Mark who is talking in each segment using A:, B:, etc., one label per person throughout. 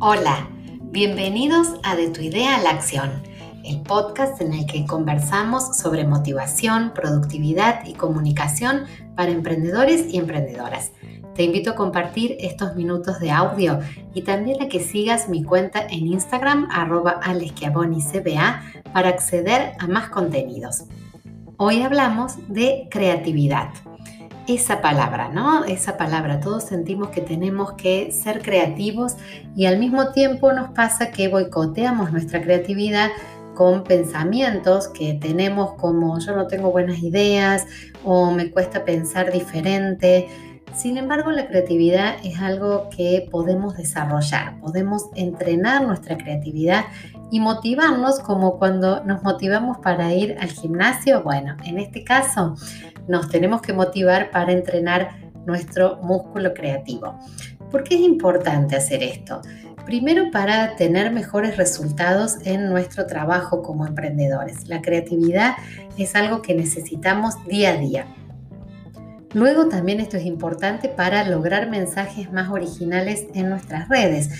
A: Hola, bienvenidos a De tu idea a la acción, el podcast en el que conversamos sobre motivación, productividad y comunicación para emprendedores y emprendedoras. Te invito a compartir estos minutos de audio y también a que sigas mi cuenta en Instagram arroba para acceder a más contenidos. Hoy hablamos de creatividad esa palabra, ¿no? Esa palabra. Todos sentimos que tenemos que ser creativos y al mismo tiempo nos pasa que boicoteamos nuestra creatividad con pensamientos que tenemos como yo no tengo buenas ideas o me cuesta pensar diferente. Sin embargo, la creatividad es algo que podemos desarrollar, podemos entrenar nuestra creatividad y motivarnos como cuando nos motivamos para ir al gimnasio. Bueno, en este caso nos tenemos que motivar para entrenar nuestro músculo creativo. ¿Por qué es importante hacer esto? Primero para tener mejores resultados en nuestro trabajo como emprendedores. La creatividad es algo que necesitamos día a día. Luego también esto es importante para lograr mensajes más originales en nuestras redes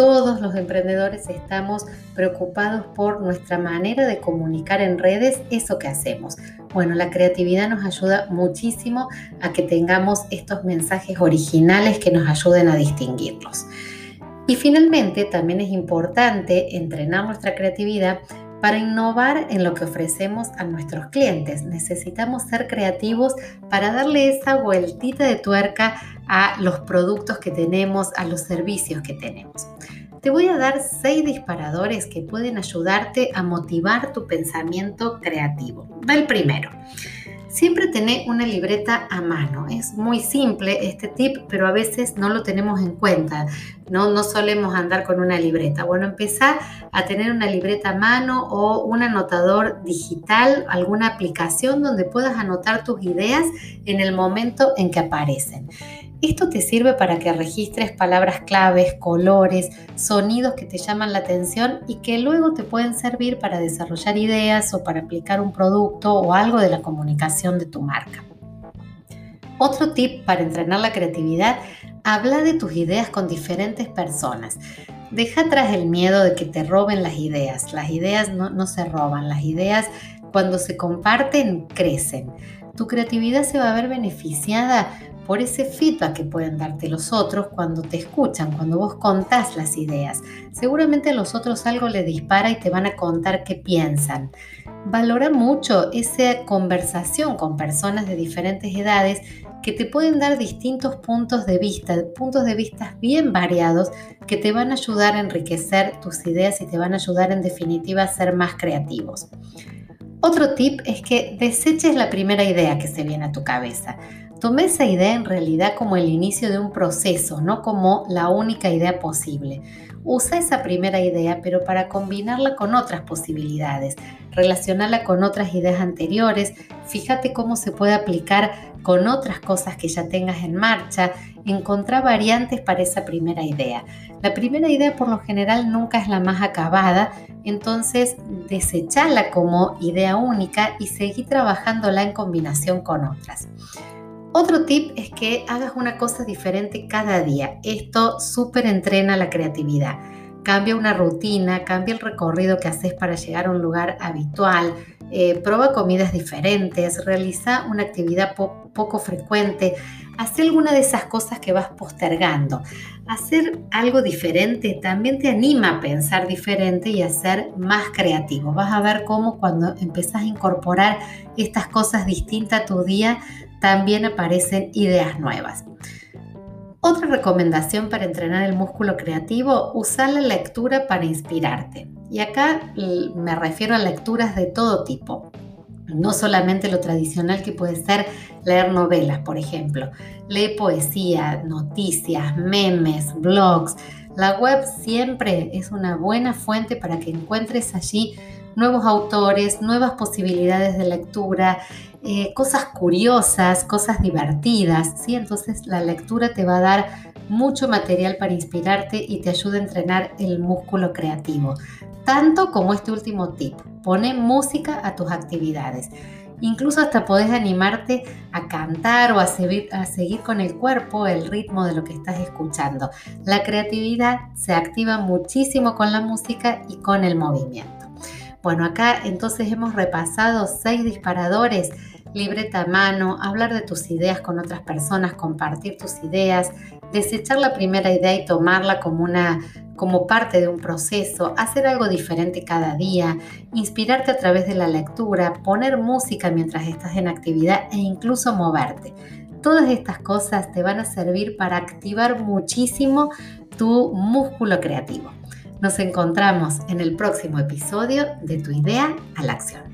A: todos los emprendedores estamos preocupados por nuestra manera de comunicar en redes eso que hacemos. Bueno, la creatividad nos ayuda muchísimo a que tengamos estos mensajes originales que nos ayuden a distinguirlos. Y finalmente, también es importante entrenar nuestra creatividad para innovar en lo que ofrecemos a nuestros clientes. Necesitamos ser creativos para darle esa vueltita de tuerca a los productos que tenemos, a los servicios que tenemos. Te voy a dar seis disparadores que pueden ayudarte a motivar tu pensamiento creativo. El primero. Siempre tener una libreta a mano. Es muy simple este tip, pero a veces no lo tenemos en cuenta. No, no solemos andar con una libreta. Bueno, empezar a tener una libreta a mano o un anotador digital, alguna aplicación donde puedas anotar tus ideas en el momento en que aparecen. Esto te sirve para que registres palabras claves, colores, sonidos que te llaman la atención y que luego te pueden servir para desarrollar ideas o para aplicar un producto o algo de la comunicación de tu marca. Otro tip para entrenar la creatividad, habla de tus ideas con diferentes personas. Deja atrás el miedo de que te roben las ideas. Las ideas no, no se roban, las ideas cuando se comparten crecen. Tu creatividad se va a ver beneficiada por ese feedback que pueden darte los otros cuando te escuchan, cuando vos contás las ideas. Seguramente a los otros algo les dispara y te van a contar qué piensan. Valora mucho esa conversación con personas de diferentes edades que te pueden dar distintos puntos de vista, puntos de vista bien variados que te van a ayudar a enriquecer tus ideas y te van a ayudar en definitiva a ser más creativos. Otro tip es que deseches la primera idea que se viene a tu cabeza. Tomé esa idea en realidad como el inicio de un proceso, no como la única idea posible. Usa esa primera idea, pero para combinarla con otras posibilidades, relacionarla con otras ideas anteriores, fíjate cómo se puede aplicar con otras cosas que ya tengas en marcha, encontrar variantes para esa primera idea. La primera idea por lo general nunca es la más acabada, entonces desechala como idea única y seguí trabajándola en combinación con otras. Otro tip es que hagas una cosa diferente cada día. Esto súper entrena la creatividad. Cambia una rutina, cambia el recorrido que haces para llegar a un lugar habitual, eh, prueba comidas diferentes, realiza una actividad poco frecuente, hace alguna de esas cosas que vas postergando. Hacer algo diferente también te anima a pensar diferente y a ser más creativo. Vas a ver cómo cuando empezás a incorporar estas cosas distintas a tu día, también aparecen ideas nuevas. Otra recomendación para entrenar el músculo creativo, usar la lectura para inspirarte. Y acá me refiero a lecturas de todo tipo. No solamente lo tradicional que puede ser leer novelas, por ejemplo. Lee poesía, noticias, memes, blogs. La web siempre es una buena fuente para que encuentres allí nuevos autores, nuevas posibilidades de lectura, eh, cosas curiosas, cosas divertidas, ¿sí? Entonces la lectura te va a dar mucho material para inspirarte y te ayuda a entrenar el músculo creativo. Tanto como este último tip, pone música a tus actividades. Incluso hasta podés animarte a cantar o a seguir, a seguir con el cuerpo el ritmo de lo que estás escuchando. La creatividad se activa muchísimo con la música y con el movimiento. Bueno, acá entonces hemos repasado seis disparadores, libreta a mano, hablar de tus ideas con otras personas, compartir tus ideas, desechar la primera idea y tomarla como una como parte de un proceso, hacer algo diferente cada día, inspirarte a través de la lectura, poner música mientras estás en actividad e incluso moverte. Todas estas cosas te van a servir para activar muchísimo tu músculo creativo. Nos encontramos en el próximo episodio de Tu idea a la acción.